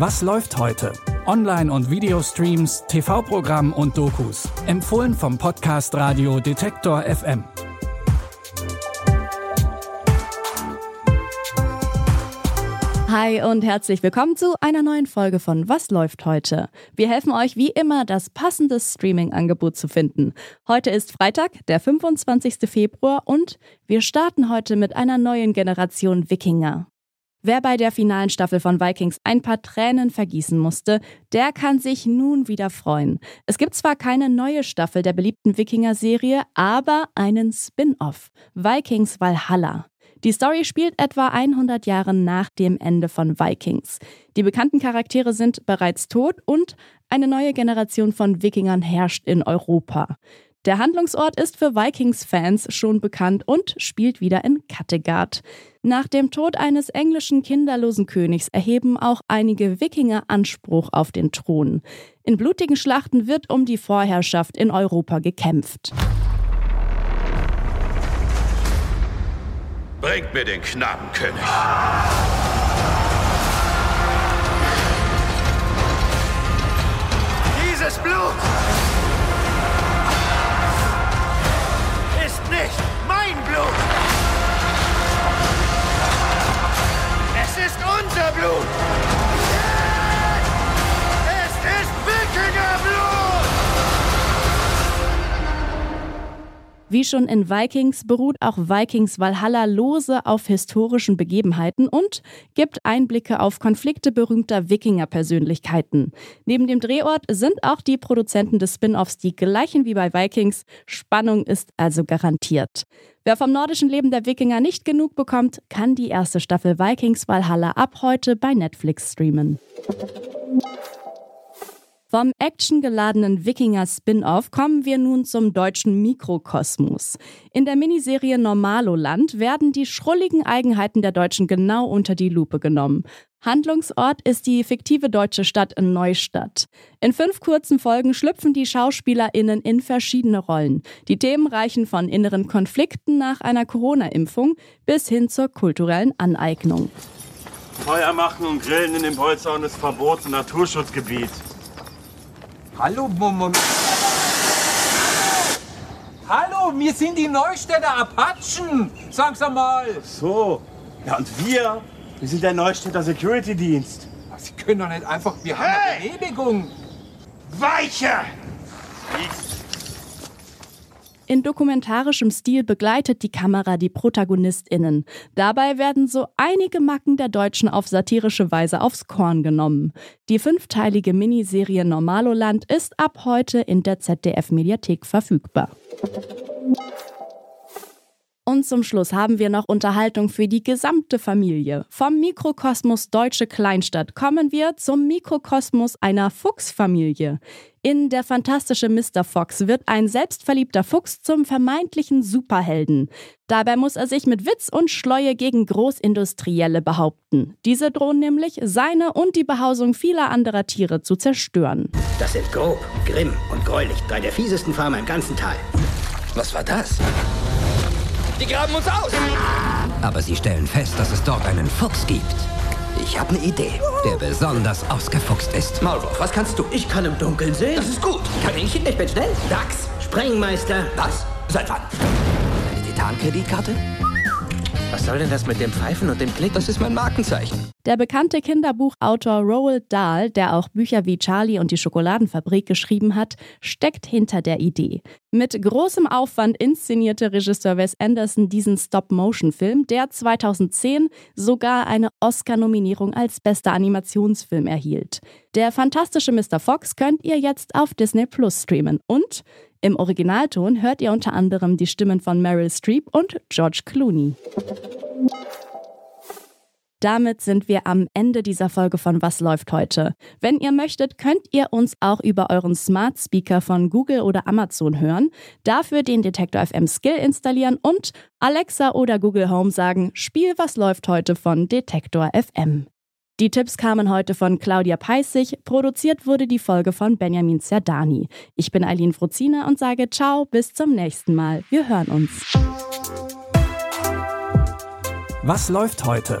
Was läuft heute? Online- und Videostreams, TV-Programm und Dokus. Empfohlen vom Podcast Radio Detektor FM. Hi und herzlich willkommen zu einer neuen Folge von Was läuft heute? Wir helfen euch wie immer, das passende Streaming-Angebot zu finden. Heute ist Freitag, der 25. Februar und wir starten heute mit einer neuen Generation Wikinger. Wer bei der finalen Staffel von Vikings ein paar Tränen vergießen musste, der kann sich nun wieder freuen. Es gibt zwar keine neue Staffel der beliebten Wikinger-Serie, aber einen Spin-off, Vikings Valhalla. Die Story spielt etwa 100 Jahre nach dem Ende von Vikings. Die bekannten Charaktere sind bereits tot und eine neue Generation von Wikingern herrscht in Europa. Der Handlungsort ist für Vikings-Fans schon bekannt und spielt wieder in Kattegat. Nach dem Tod eines englischen kinderlosen Königs erheben auch einige Wikinger Anspruch auf den Thron. In blutigen Schlachten wird um die Vorherrschaft in Europa gekämpft. Bringt mir den Knabenkönig. Wie schon in Vikings beruht auch Vikings Valhalla lose auf historischen Begebenheiten und gibt Einblicke auf Konflikte berühmter Wikinger-Persönlichkeiten. Neben dem Drehort sind auch die Produzenten des Spin-offs die gleichen wie bei Vikings. Spannung ist also garantiert. Wer vom nordischen Leben der Wikinger nicht genug bekommt, kann die erste Staffel Vikings Valhalla ab heute bei Netflix streamen. Vom actiongeladenen Wikinger-Spin-off kommen wir nun zum deutschen Mikrokosmos. In der Miniserie Normaloland werden die schrulligen Eigenheiten der Deutschen genau unter die Lupe genommen. Handlungsort ist die fiktive deutsche Stadt Neustadt. In fünf kurzen Folgen schlüpfen die SchauspielerInnen in verschiedene Rollen. Die Themen reichen von inneren Konflikten nach einer Corona-Impfung bis hin zur kulturellen Aneignung. Feuer machen und grillen in dem Bolzhorn ist verboten, Naturschutzgebiet. Hallo, Mom Hallo, wir sind die Neustädter Apachen. Sag's einmal. So. Ja, und wir? Wir sind der Neustädter Security-Dienst. Sie können doch nicht einfach. Wir haben Hey! eine Genehmigung. Weiche! In dokumentarischem Stil begleitet die Kamera die ProtagonistInnen. Dabei werden so einige Macken der Deutschen auf satirische Weise aufs Korn genommen. Die fünfteilige Miniserie Normaloland ist ab heute in der ZDF-Mediathek verfügbar. Und zum Schluss haben wir noch Unterhaltung für die gesamte Familie. Vom Mikrokosmos Deutsche Kleinstadt kommen wir zum Mikrokosmos einer Fuchsfamilie. In Der fantastische Mr. Fox wird ein selbstverliebter Fuchs zum vermeintlichen Superhelden. Dabei muss er sich mit Witz und Schleue gegen Großindustrielle behaupten. Diese drohen nämlich, seine und die Behausung vieler anderer Tiere zu zerstören. Das sind grob, grimm und gräulich. Drei der fiesesten Farmer im ganzen Tal. Was war das? Die graben uns aus! Aber sie stellen fest, dass es dort einen Fuchs gibt, Ich habe eine Idee. der besonders ausgefuchst ist. Maulwurf, was kannst du? Ich kann im Dunkeln sehen. Das ist gut. Kaninchen, ich bin schnell. Dachs, Sprengmeister. Was? Seit wann? Eine Titankreditkarte? Was soll denn das mit dem Pfeifen und dem Klick? Das ist mein Markenzeichen. Der bekannte Kinderbuchautor Roald Dahl, der auch Bücher wie Charlie und die Schokoladenfabrik geschrieben hat, steckt hinter der Idee. Mit großem Aufwand inszenierte Regisseur Wes Anderson diesen Stop-Motion-Film, der 2010 sogar eine Oscar-Nominierung als bester Animationsfilm erhielt. Der fantastische Mr. Fox könnt ihr jetzt auf Disney Plus streamen und im Originalton hört ihr unter anderem die Stimmen von Meryl Streep und George Clooney. Damit sind wir am Ende dieser Folge von Was läuft heute. Wenn ihr möchtet, könnt ihr uns auch über euren Smart Speaker von Google oder Amazon hören, dafür den Detektor FM Skill installieren und Alexa oder Google Home sagen, Spiel Was läuft heute von Detektor FM. Die Tipps kamen heute von Claudia Peissig, produziert wurde die Folge von Benjamin Zerdani. Ich bin Eileen Fruzina und sage ciao, bis zum nächsten Mal. Wir hören uns. Was läuft heute?